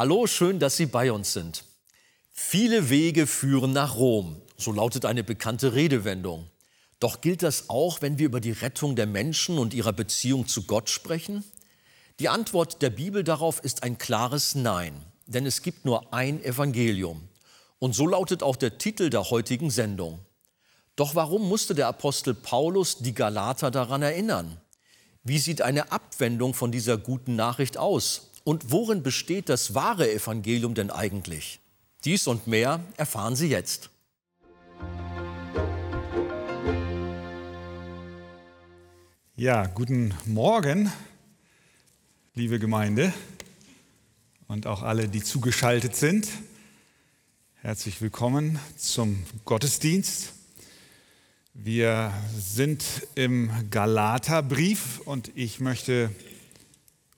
Hallo, schön, dass Sie bei uns sind. Viele Wege führen nach Rom, so lautet eine bekannte Redewendung. Doch gilt das auch, wenn wir über die Rettung der Menschen und ihrer Beziehung zu Gott sprechen? Die Antwort der Bibel darauf ist ein klares Nein, denn es gibt nur ein Evangelium. Und so lautet auch der Titel der heutigen Sendung. Doch warum musste der Apostel Paulus die Galater daran erinnern? Wie sieht eine Abwendung von dieser guten Nachricht aus? Und worin besteht das wahre Evangelium denn eigentlich? Dies und mehr erfahren Sie jetzt. Ja, guten Morgen, liebe Gemeinde und auch alle, die zugeschaltet sind. Herzlich willkommen zum Gottesdienst. Wir sind im Galaterbrief und ich möchte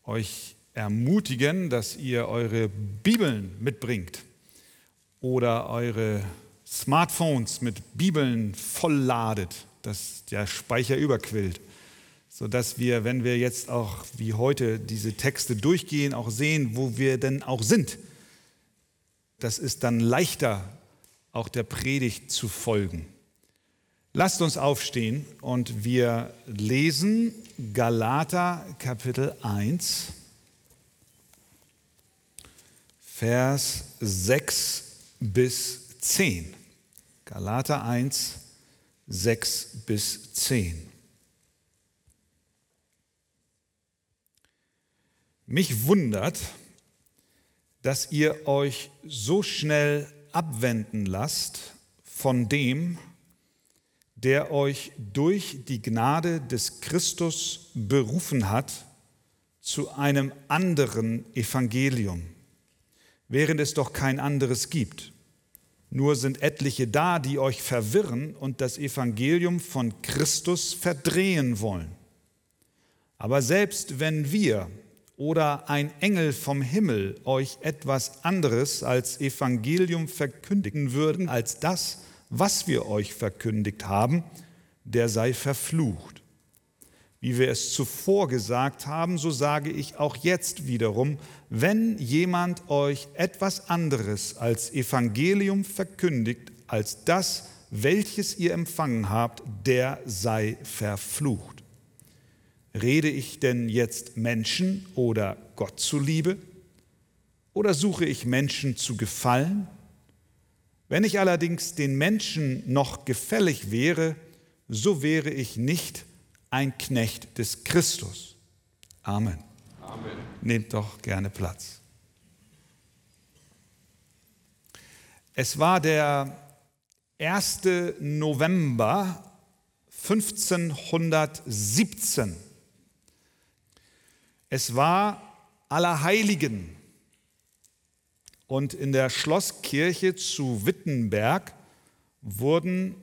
euch ermutigen, dass ihr eure Bibeln mitbringt oder eure Smartphones mit Bibeln vollladet, dass der Speicher überquillt, sodass wir, wenn wir jetzt auch wie heute diese Texte durchgehen, auch sehen, wo wir denn auch sind. Das ist dann leichter, auch der Predigt zu folgen. Lasst uns aufstehen und wir lesen Galater Kapitel 1, Vers 6 bis 10. Galater 1, 6 bis 10. Mich wundert, dass ihr euch so schnell abwenden lasst von dem, der euch durch die Gnade des Christus berufen hat zu einem anderen Evangelium, während es doch kein anderes gibt. Nur sind etliche da, die euch verwirren und das Evangelium von Christus verdrehen wollen. Aber selbst wenn wir oder ein Engel vom Himmel euch etwas anderes als Evangelium verkündigen würden als das, was wir euch verkündigt haben, der sei verflucht. Wie wir es zuvor gesagt haben, so sage ich auch jetzt wiederum, wenn jemand euch etwas anderes als Evangelium verkündigt als das, welches ihr empfangen habt, der sei verflucht. Rede ich denn jetzt Menschen oder Gott zuliebe? Oder suche ich Menschen zu gefallen? Wenn ich allerdings den Menschen noch gefällig wäre, so wäre ich nicht ein Knecht des Christus. Amen. Amen. Nehmt doch gerne Platz. Es war der 1. November 1517. Es war Allerheiligen und in der Schlosskirche zu Wittenberg wurden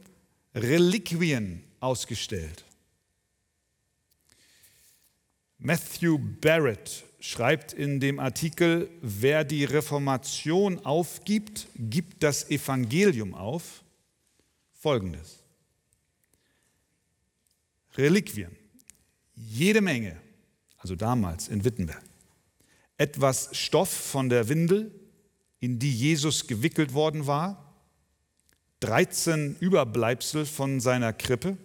Reliquien ausgestellt. Matthew Barrett schreibt in dem Artikel, wer die Reformation aufgibt, gibt das Evangelium auf, folgendes. Reliquien, jede Menge, also damals in Wittenberg. Etwas Stoff von der Windel, in die Jesus gewickelt worden war, 13 Überbleibsel von seiner Krippe,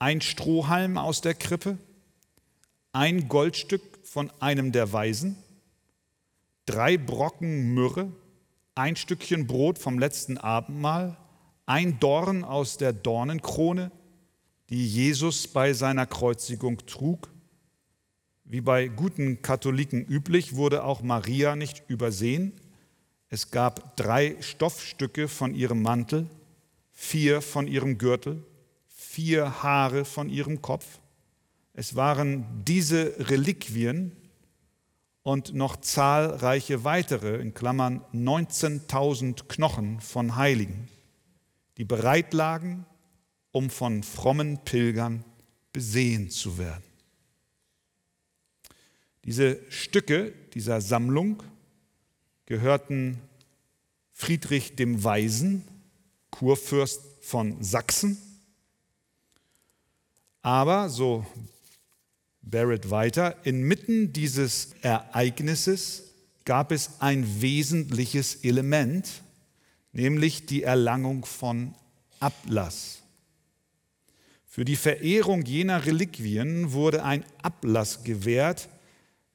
ein Strohhalm aus der Krippe, ein Goldstück von einem der Weisen, drei Brocken Myrrhe, ein Stückchen Brot vom letzten Abendmahl, ein Dorn aus der Dornenkrone, die Jesus bei seiner Kreuzigung trug, wie bei guten Katholiken üblich, wurde auch Maria nicht übersehen. Es gab drei Stoffstücke von ihrem Mantel, vier von ihrem Gürtel, vier Haare von ihrem Kopf. Es waren diese Reliquien und noch zahlreiche weitere, in Klammern 19.000 Knochen von Heiligen, die bereit lagen, um von frommen Pilgern besehen zu werden. Diese Stücke dieser Sammlung gehörten Friedrich dem Weisen, Kurfürst von Sachsen. Aber, so Barrett weiter, inmitten dieses Ereignisses gab es ein wesentliches Element, nämlich die Erlangung von Ablass. Für die Verehrung jener Reliquien wurde ein Ablass gewährt,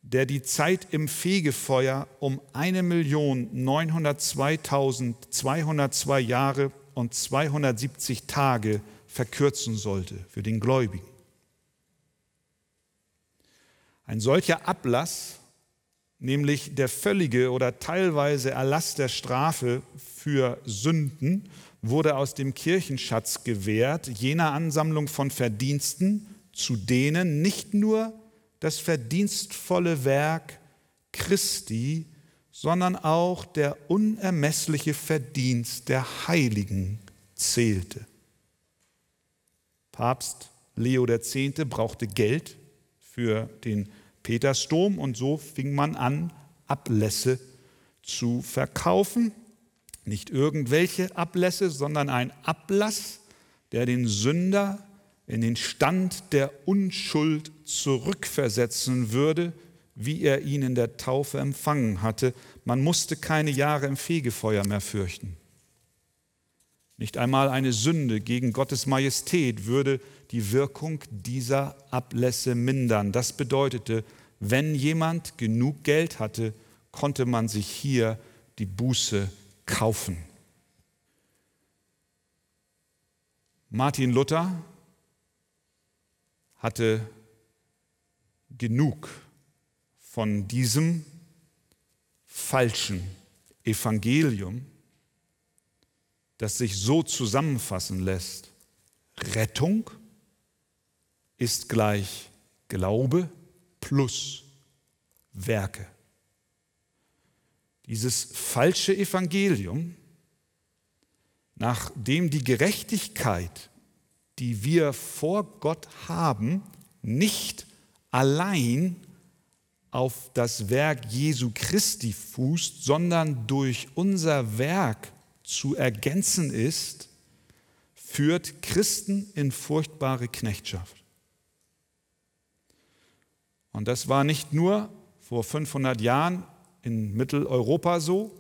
der die Zeit im Fegefeuer um 1.902.202 Jahre und 270 Tage verkürzen sollte für den Gläubigen. Ein solcher Ablass, nämlich der völlige oder teilweise Erlass der Strafe für Sünden, wurde aus dem Kirchenschatz gewährt, jener Ansammlung von Verdiensten, zu denen nicht nur das verdienstvolle Werk Christi, sondern auch der unermessliche Verdienst der Heiligen zählte. Papst Leo X. brauchte Geld für den Petersdom und so fing man an, Ablässe zu verkaufen. Nicht irgendwelche Ablässe, sondern ein Ablass, der den Sünder in den Stand der Unschuld zurückversetzen würde, wie er ihn in der Taufe empfangen hatte. Man musste keine Jahre im Fegefeuer mehr fürchten. Nicht einmal eine Sünde gegen Gottes Majestät würde die Wirkung dieser Ablässe mindern. Das bedeutete, wenn jemand genug Geld hatte, konnte man sich hier die Buße kaufen. Martin Luther hatte genug von diesem falschen Evangelium, das sich so zusammenfassen lässt. Rettung ist gleich Glaube plus Werke. Dieses falsche Evangelium, nach dem die Gerechtigkeit, die wir vor Gott haben, nicht allein auf das Werk Jesu Christi fußt, sondern durch unser Werk zu ergänzen ist, führt Christen in furchtbare Knechtschaft. Und das war nicht nur vor 500 Jahren in Mitteleuropa so,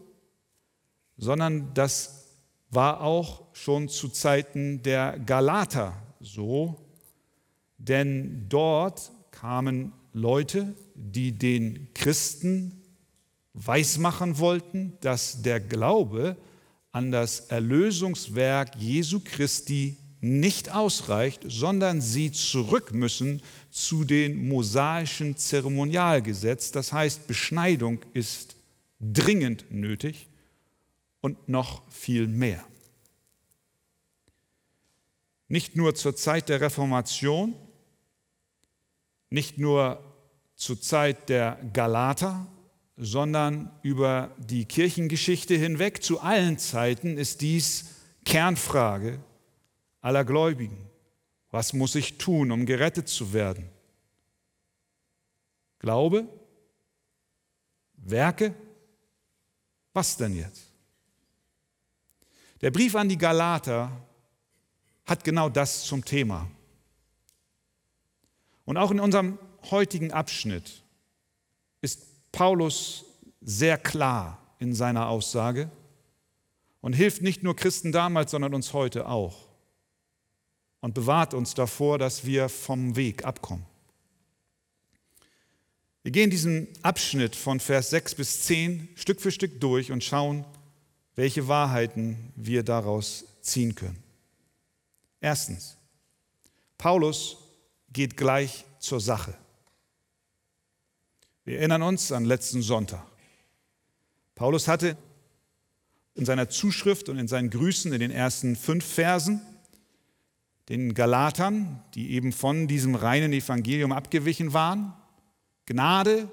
sondern das war auch schon zu Zeiten der Galater so, denn dort kamen Leute, die den Christen weismachen wollten, dass der Glaube an das Erlösungswerk Jesu Christi nicht ausreicht, sondern sie zurück müssen zu den mosaischen Zeremonialgesetz. Das heißt, Beschneidung ist dringend nötig und noch viel mehr. Nicht nur zur Zeit der Reformation, nicht nur zur Zeit der Galater, sondern über die Kirchengeschichte hinweg, zu allen Zeiten ist dies Kernfrage aller Gläubigen. Was muss ich tun, um gerettet zu werden? Glaube? Werke? Was denn jetzt? Der Brief an die Galater hat genau das zum Thema. Und auch in unserem heutigen Abschnitt ist Paulus sehr klar in seiner Aussage und hilft nicht nur Christen damals, sondern uns heute auch und bewahrt uns davor, dass wir vom Weg abkommen. Wir gehen diesen Abschnitt von Vers 6 bis 10 Stück für Stück durch und schauen, welche Wahrheiten wir daraus ziehen können. Erstens, Paulus geht gleich zur Sache. Wir erinnern uns an letzten Sonntag. Paulus hatte in seiner Zuschrift und in seinen Grüßen in den ersten fünf Versen den Galatern, die eben von diesem reinen Evangelium abgewichen waren, Gnade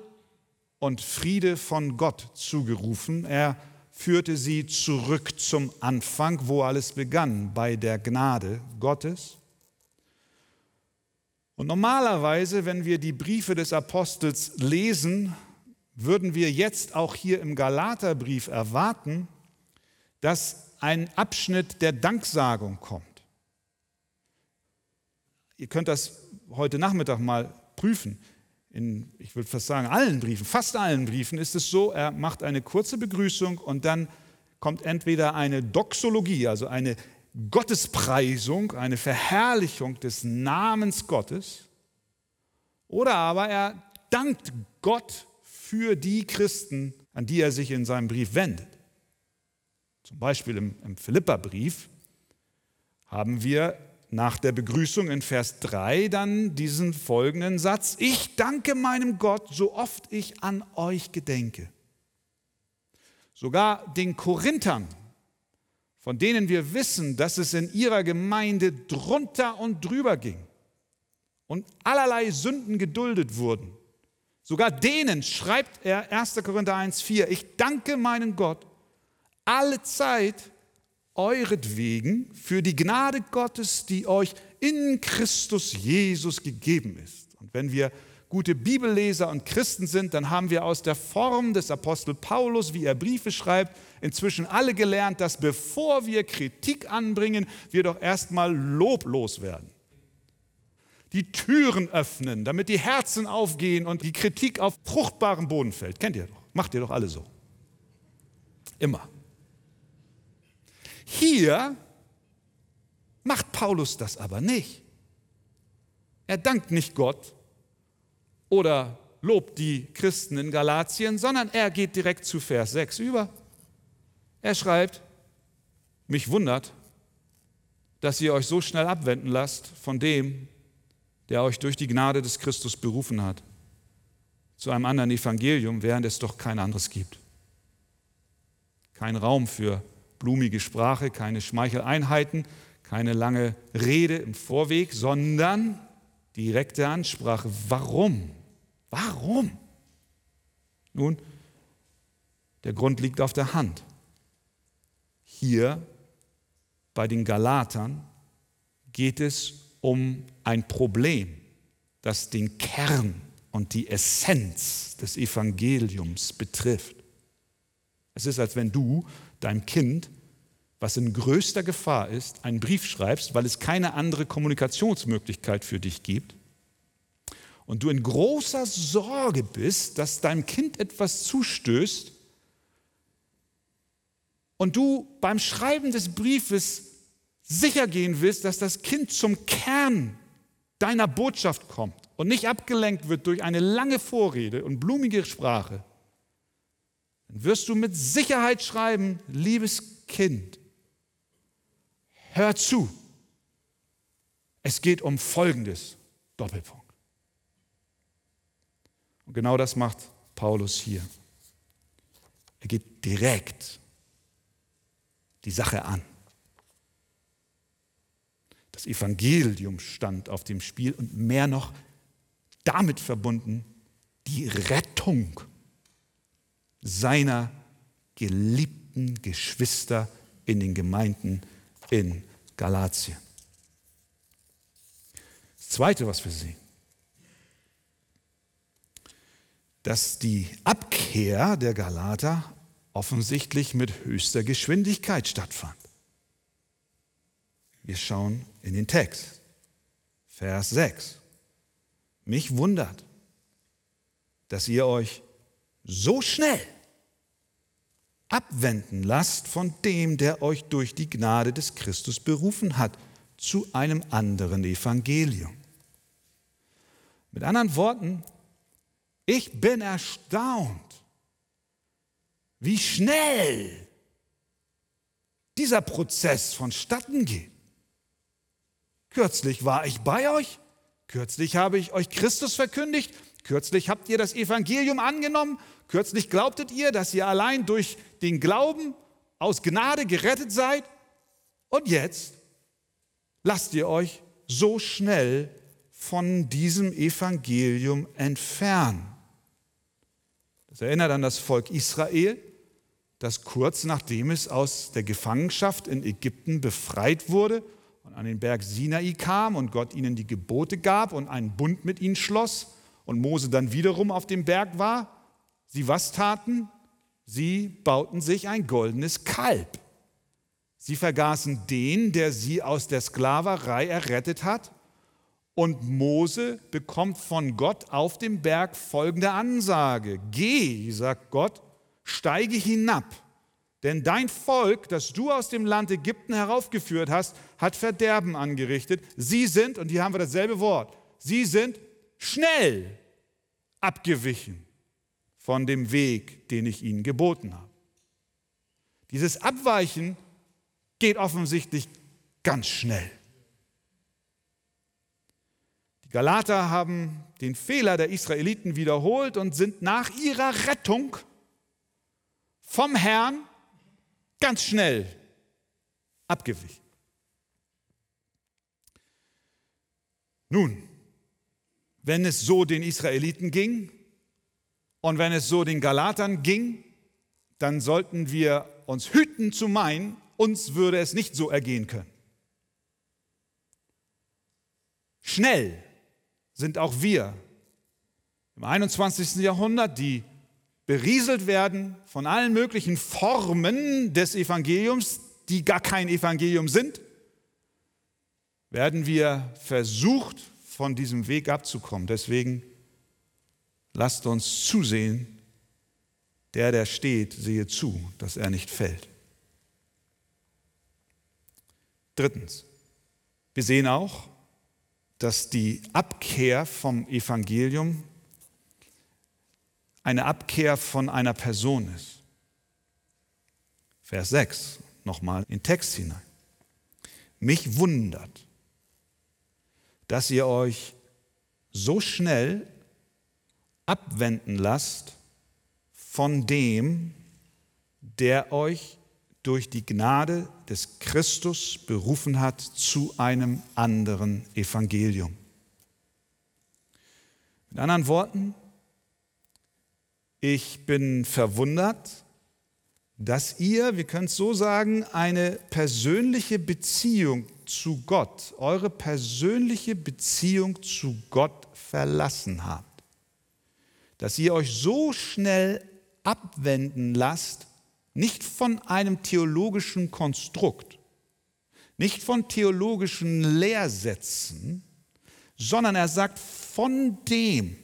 und Friede von Gott zugerufen. Er führte sie zurück zum Anfang, wo alles begann, bei der Gnade Gottes. Und normalerweise, wenn wir die Briefe des Apostels lesen, würden wir jetzt auch hier im Galaterbrief erwarten, dass ein Abschnitt der Danksagung kommt. Ihr könnt das heute Nachmittag mal prüfen. in, ich würde fast sagen, allen Briefen, fast allen Briefen ist es so, er macht eine kurze Begrüßung und dann kommt entweder eine Doxologie, also eine Gottespreisung, eine Verherrlichung des Namens Gottes, oder aber er dankt Gott für die Christen, an die er sich in seinem Brief wendet. Zum Beispiel im, im Philipperbrief haben wir nach der Begrüßung in Vers 3 dann diesen folgenden Satz. Ich danke meinem Gott, so oft ich an euch gedenke. Sogar den Korinthern, von denen wir wissen, dass es in ihrer Gemeinde drunter und drüber ging und allerlei Sünden geduldet wurden, sogar denen schreibt er 1. Korinther 1,4, ich danke meinen Gott alle Zeit euretwegen für die Gnade Gottes, die euch in Christus Jesus gegeben ist. Und wenn wir gute Bibelleser und Christen sind, dann haben wir aus der Form des Apostel Paulus, wie er Briefe schreibt, inzwischen alle gelernt, dass bevor wir Kritik anbringen, wir doch erstmal loblos werden. Die Türen öffnen, damit die Herzen aufgehen und die Kritik auf fruchtbarem Boden fällt. Kennt ihr doch, macht ihr doch alle so. Immer. Hier macht Paulus das aber nicht. Er dankt nicht Gott oder lobt die Christen in Galatien, sondern er geht direkt zu Vers 6 über. Er schreibt, mich wundert, dass ihr euch so schnell abwenden lasst von dem, der euch durch die Gnade des Christus berufen hat, zu einem anderen Evangelium, während es doch kein anderes gibt. Kein Raum für blumige Sprache, keine Schmeicheleinheiten, keine lange Rede im Vorweg, sondern direkte Ansprache. Warum? Warum? Nun, der Grund liegt auf der Hand. Hier bei den Galatern geht es um ein Problem, das den Kern und die Essenz des Evangeliums betrifft. Es ist, als wenn du deinem Kind, was in größter Gefahr ist, einen Brief schreibst, weil es keine andere Kommunikationsmöglichkeit für dich gibt, und du in großer Sorge bist, dass deinem Kind etwas zustößt, und du beim Schreiben des Briefes sicher gehen willst, dass das Kind zum Kern deiner Botschaft kommt und nicht abgelenkt wird durch eine lange Vorrede und blumige Sprache, dann wirst du mit Sicherheit schreiben, liebes Kind, hör zu. Es geht um Folgendes, Doppelpunkt. Und genau das macht Paulus hier. Er geht direkt die Sache an. Das Evangelium stand auf dem Spiel und mehr noch damit verbunden die Rettung seiner geliebten Geschwister in den Gemeinden in Galatien. Das Zweite, was wir sehen, dass die Abkehr der Galater offensichtlich mit höchster Geschwindigkeit stattfand. Wir schauen in den Text, Vers 6. Mich wundert, dass ihr euch so schnell abwenden lasst von dem, der euch durch die Gnade des Christus berufen hat, zu einem anderen Evangelium. Mit anderen Worten, ich bin erstaunt, wie schnell dieser Prozess vonstatten geht. Kürzlich war ich bei euch, kürzlich habe ich euch Christus verkündigt, kürzlich habt ihr das Evangelium angenommen Kürzlich glaubtet ihr, dass ihr allein durch den Glauben aus Gnade gerettet seid und jetzt lasst ihr euch so schnell von diesem Evangelium entfernen. Das erinnert an das Volk Israel, das kurz nachdem es aus der Gefangenschaft in Ägypten befreit wurde und an den Berg Sinai kam und Gott ihnen die Gebote gab und einen Bund mit ihnen schloss und Mose dann wiederum auf dem Berg war, Sie was taten? Sie bauten sich ein goldenes Kalb. Sie vergaßen den, der sie aus der Sklaverei errettet hat Und Mose bekommt von Gott auf dem Berg folgende Ansage. Geh, sagt Gott, steige hinab, denn dein Volk, das du aus dem Land Ägypten heraufgeführt hast, hat Verderben angerichtet. Sie sind, und hier haben wir dasselbe Wort, sie sind schnell abgewichen von dem Weg, den ich ihnen geboten habe. Dieses Abweichen geht offensichtlich ganz schnell. Die Galater haben den Fehler der Israeliten wiederholt und sind nach ihrer Rettung vom Herrn ganz schnell abgewichen. Nun, wenn es so den Israeliten ging und wenn es so den Galatern ging, dann sollten wir uns hüten zu meinen, uns würde es nicht so ergehen können. Schnell sind auch wir im 21. Jahrhundert, die berieselt werden von allen möglichen Formen des Evangeliums, die gar kein Evangelium sind, werden wir versucht, von diesem Weg abzukommen. Deswegen lasst uns zusehen, der, der steht, sehe zu, dass er nicht fällt. Drittens, wir sehen auch, dass die Abkehr vom Evangelium eine Abkehr von einer Person ist. Vers 6, nochmal in den Text hinein. Mich wundert, dass ihr euch so schnell abwenden lasst von dem, der euch durch die Gnade des Christus berufen hat zu einem anderen Evangelium. Mit anderen Worten, ich bin verwundert, dass ihr, wir können es so sagen, eine persönliche Beziehung zu Gott, eure persönliche Beziehung zu Gott verlassen habt. Dass ihr euch so schnell abwenden lasst nicht von einem theologischen Konstrukt, nicht von theologischen Lehrsätzen, sondern er sagt von dem,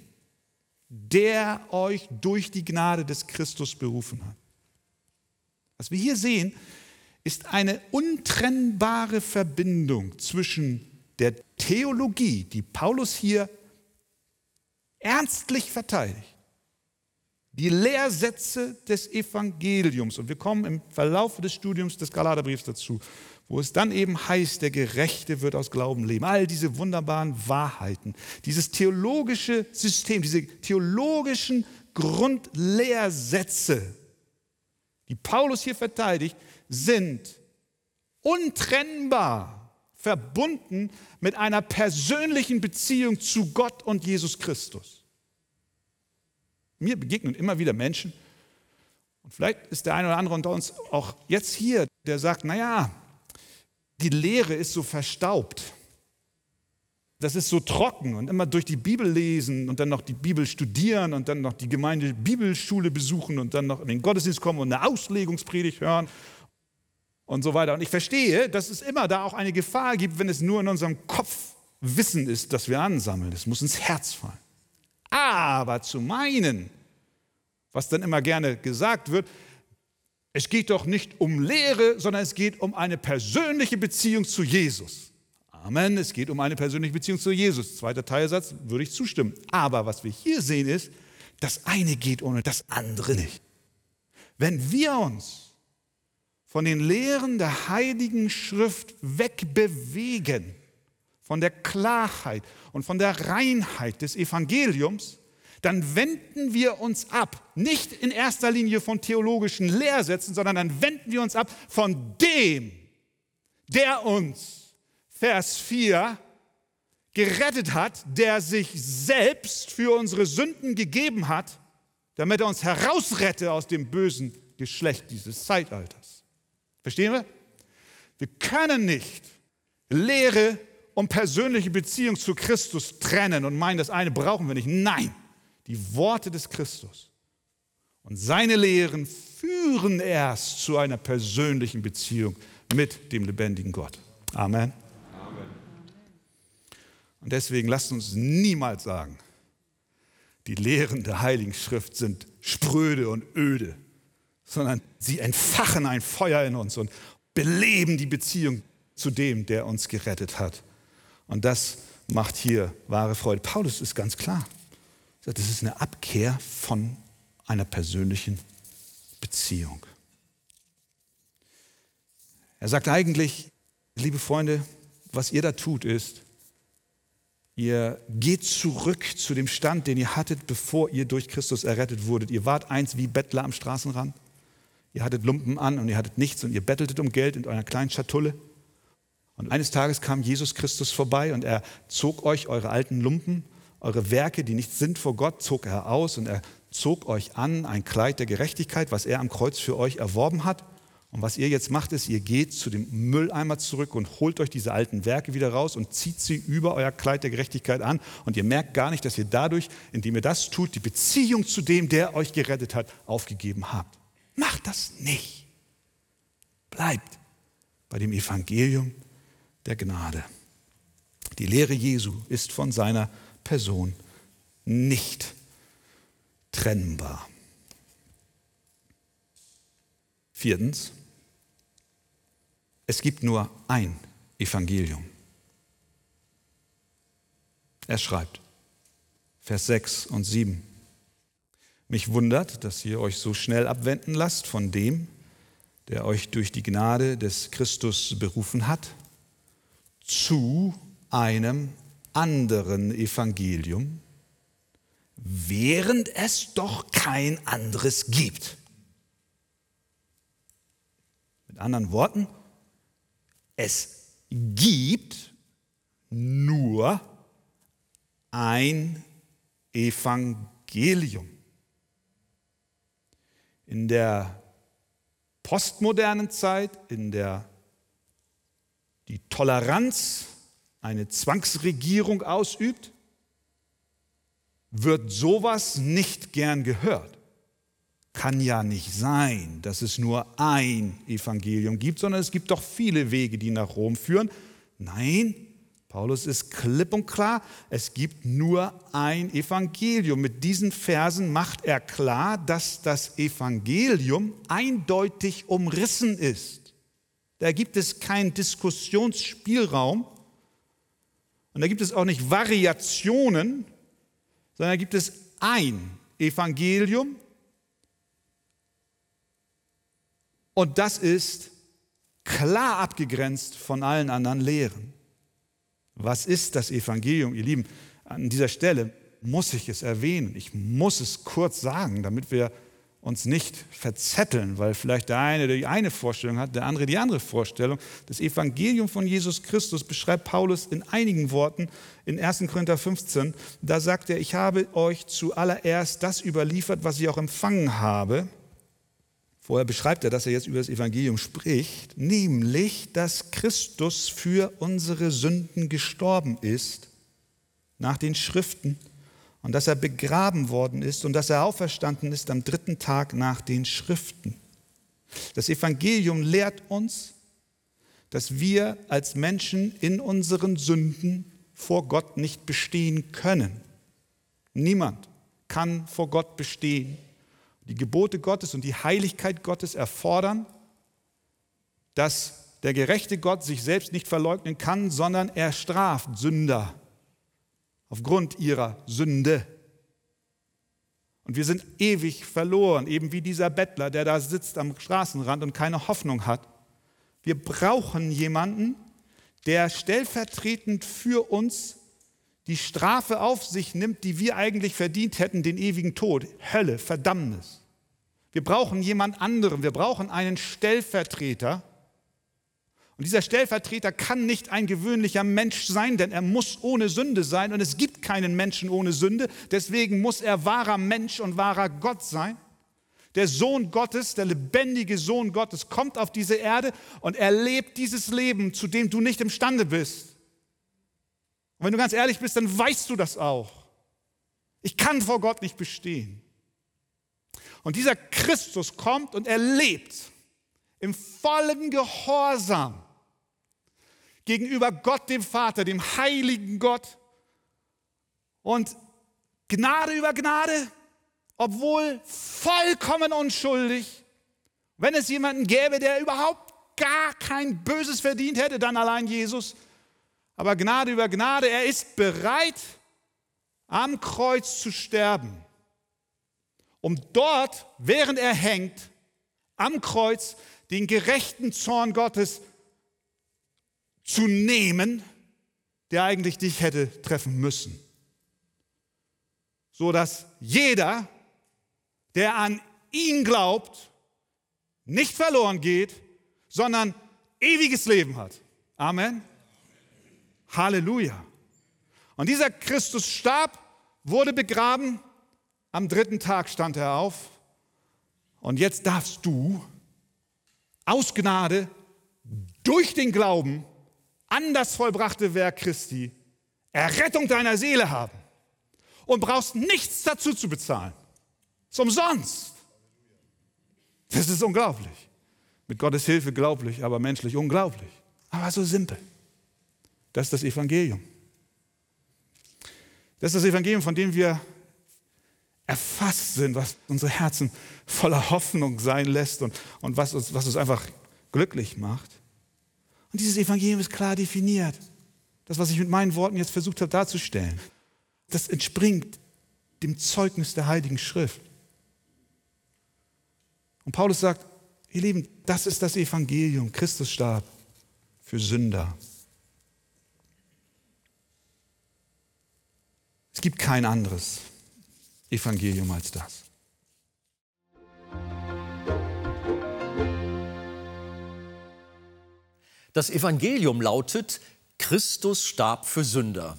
der euch durch die Gnade des Christus berufen hat. Was wir hier sehen, ist eine untrennbare Verbindung zwischen der Theologie, die Paulus hier ernstlich verteidigt, die Lehrsätze des Evangeliums. Und wir kommen im Verlauf des Studiums des Galaterbriefs dazu, wo es dann eben heißt, der Gerechte wird aus Glauben leben. All diese wunderbaren Wahrheiten, dieses theologische System, diese theologischen Grundlehrsätze, die Paulus hier verteidigt, sind untrennbar verbunden mit einer persönlichen Beziehung zu Gott und Jesus Christus. Mir begegnen immer wieder Menschen, und vielleicht ist der eine oder andere unter uns auch jetzt hier, der sagt, naja, die Lehre ist so verstaubt. Das ist so trocken und immer durch die Bibel lesen und dann noch die Bibel studieren und dann noch die Gemeinde Bibelschule besuchen und dann noch in den Gottesdienst kommen und eine Auslegungspredigt hören und so weiter. Und ich verstehe, dass es immer da auch eine Gefahr gibt, wenn es nur in unserem Kopf Wissen ist, das wir ansammeln. Es muss ins Herz fallen. Aber zu meinen, was dann immer gerne gesagt wird, es geht doch nicht um Lehre, sondern es geht um eine persönliche Beziehung zu Jesus. Amen, es geht um eine persönliche Beziehung zu Jesus. Zweiter Teilsatz würde ich zustimmen. Aber was wir hier sehen ist, das eine geht ohne das andere nicht. Wenn wir uns von den Lehren der Heiligen Schrift wegbewegen, von der Klarheit und von der Reinheit des Evangeliums, dann wenden wir uns ab, nicht in erster Linie von theologischen Lehrsätzen, sondern dann wenden wir uns ab von dem, der uns, Vers 4, gerettet hat, der sich selbst für unsere Sünden gegeben hat, damit er uns herausrette aus dem bösen Geschlecht dieses Zeitalters. Verstehen wir? Wir können nicht Lehre und persönliche Beziehung zu Christus trennen und meinen, das eine brauchen wir nicht. Nein, die Worte des Christus und seine Lehren führen erst zu einer persönlichen Beziehung mit dem lebendigen Gott. Amen. Amen. Und deswegen lasst uns niemals sagen, die Lehren der Heiligen Schrift sind spröde und öde, sondern sie entfachen ein Feuer in uns und beleben die Beziehung zu dem, der uns gerettet hat. Und das macht hier wahre Freude. Paulus ist ganz klar. Das ist eine Abkehr von einer persönlichen Beziehung. Er sagt eigentlich, liebe Freunde, was ihr da tut, ist, ihr geht zurück zu dem Stand, den ihr hattet, bevor ihr durch Christus errettet wurdet. Ihr wart eins wie Bettler am Straßenrand. Ihr hattet Lumpen an und ihr hattet nichts und ihr betteltet um Geld in eurer kleinen Schatulle. Und eines Tages kam Jesus Christus vorbei und er zog euch eure alten Lumpen, eure Werke, die nichts sind vor Gott, zog er aus und er zog euch an ein Kleid der Gerechtigkeit, was er am Kreuz für euch erworben hat. Und was ihr jetzt macht, ist, ihr geht zu dem Mülleimer zurück und holt euch diese alten Werke wieder raus und zieht sie über euer Kleid der Gerechtigkeit an. Und ihr merkt gar nicht, dass ihr dadurch, indem ihr das tut, die Beziehung zu dem, der euch gerettet hat, aufgegeben habt. Macht das nicht. Bleibt bei dem Evangelium der Gnade. Die Lehre Jesu ist von seiner Person nicht trennbar. Viertens, es gibt nur ein Evangelium. Er schreibt, Vers 6 und 7, mich wundert, dass ihr euch so schnell abwenden lasst von dem, der euch durch die Gnade des Christus berufen hat, zu einem anderen Evangelium, während es doch kein anderes gibt. Mit anderen Worten, es gibt nur ein Evangelium. In der postmodernen Zeit, in der die Toleranz eine Zwangsregierung ausübt, wird sowas nicht gern gehört. Kann ja nicht sein, dass es nur ein Evangelium gibt, sondern es gibt doch viele Wege, die nach Rom führen. Nein, Paulus ist klipp und klar, es gibt nur ein Evangelium. Mit diesen Versen macht er klar, dass das Evangelium eindeutig umrissen ist. Da gibt es keinen Diskussionsspielraum und da gibt es auch nicht Variationen, sondern da gibt es ein Evangelium Und das ist klar abgegrenzt von allen anderen Lehren. Was ist das Evangelium, ihr Lieben? An dieser Stelle muss ich es erwähnen. Ich muss es kurz sagen, damit wir uns nicht verzetteln, weil vielleicht der eine die eine Vorstellung hat, der andere die andere Vorstellung. Das Evangelium von Jesus Christus beschreibt Paulus in einigen Worten in 1. Korinther 15. Da sagt er, ich habe euch zuallererst das überliefert, was ich auch empfangen habe Vorher beschreibt er, dass er jetzt über das Evangelium spricht, nämlich, dass Christus für unsere Sünden gestorben ist nach den Schriften und dass er begraben worden ist und dass er auferstanden ist am dritten Tag nach den Schriften. Das Evangelium lehrt uns, dass wir als Menschen in unseren Sünden vor Gott nicht bestehen können. Niemand kann vor Gott bestehen die Gebote Gottes und die Heiligkeit Gottes erfordern, dass der gerechte Gott sich selbst nicht verleugnen kann, sondern er straft Sünder aufgrund ihrer Sünde. Und wir sind ewig verloren, eben wie dieser Bettler, der da sitzt am Straßenrand und keine Hoffnung hat. Wir brauchen jemanden, der stellvertretend für uns die Strafe auf sich nimmt, die wir eigentlich verdient hätten, den ewigen Tod, Hölle, Verdammnis. Wir brauchen jemand anderen, wir brauchen einen Stellvertreter. Und dieser Stellvertreter kann nicht ein gewöhnlicher Mensch sein, denn er muss ohne Sünde sein und es gibt keinen Menschen ohne Sünde. Deswegen muss er wahrer Mensch und wahrer Gott sein. Der Sohn Gottes, der lebendige Sohn Gottes kommt auf diese Erde und er lebt dieses Leben, zu dem du nicht imstande bist. Und wenn du ganz ehrlich bist, dann weißt du das auch. Ich kann vor Gott nicht bestehen. Und dieser Christus kommt und er lebt im vollen Gehorsam gegenüber Gott dem Vater, dem heiligen Gott Und Gnade über Gnade, obwohl vollkommen unschuldig. Wenn es jemanden gäbe, der überhaupt gar kein Böses verdient hätte, dann allein Jesus. Aber Gnade über Gnade, er ist bereit, am Kreuz zu sterben, um dort, während er hängt, am Kreuz den gerechten Zorn Gottes zu nehmen, der eigentlich dich hätte treffen müssen. So dass jeder, der an ihn glaubt, nicht verloren geht, sondern ewiges Leben hat. Amen. Halleluja. Und dieser Christus starb, wurde begraben, am dritten Tag stand er auf. Und jetzt darfst du aus Gnade durch den Glauben an das vollbrachte Werk Christi Errettung deiner Seele haben und brauchst nichts dazu zu bezahlen. Es ist umsonst. Das ist unglaublich. Mit Gottes Hilfe glaublich, aber menschlich unglaublich. Aber so simpel. Das ist das Evangelium. Das ist das Evangelium, von dem wir erfasst sind, was unsere Herzen voller Hoffnung sein lässt und, und was, uns, was uns einfach glücklich macht. Und dieses Evangelium ist klar definiert. Das, was ich mit meinen Worten jetzt versucht habe darzustellen, das entspringt dem Zeugnis der Heiligen Schrift. Und Paulus sagt, ihr Lieben, das ist das Evangelium. Christus starb für Sünder. Es gibt kein anderes Evangelium als das. Das Evangelium lautet, Christus starb für Sünder.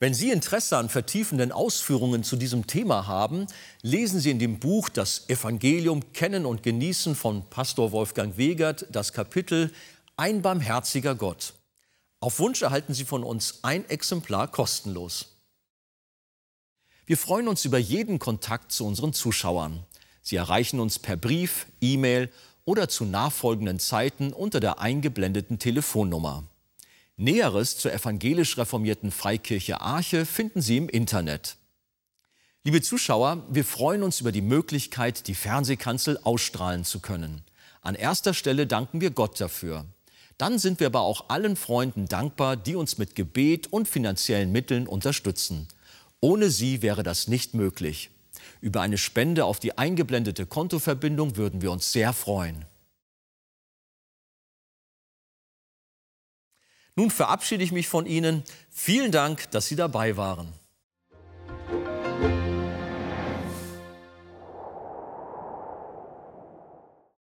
Wenn Sie Interesse an vertiefenden Ausführungen zu diesem Thema haben, lesen Sie in dem Buch Das Evangelium Kennen und Genießen von Pastor Wolfgang Wegert das Kapitel Ein barmherziger Gott. Auf Wunsch erhalten Sie von uns ein Exemplar kostenlos. Wir freuen uns über jeden Kontakt zu unseren Zuschauern. Sie erreichen uns per Brief, E-Mail oder zu nachfolgenden Zeiten unter der eingeblendeten Telefonnummer. Näheres zur evangelisch reformierten Freikirche Arche finden Sie im Internet. Liebe Zuschauer, wir freuen uns über die Möglichkeit, die Fernsehkanzel ausstrahlen zu können. An erster Stelle danken wir Gott dafür. Dann sind wir aber auch allen Freunden dankbar, die uns mit Gebet und finanziellen Mitteln unterstützen. Ohne sie wäre das nicht möglich. Über eine Spende auf die eingeblendete Kontoverbindung würden wir uns sehr freuen. Nun verabschiede ich mich von Ihnen. Vielen Dank, dass Sie dabei waren.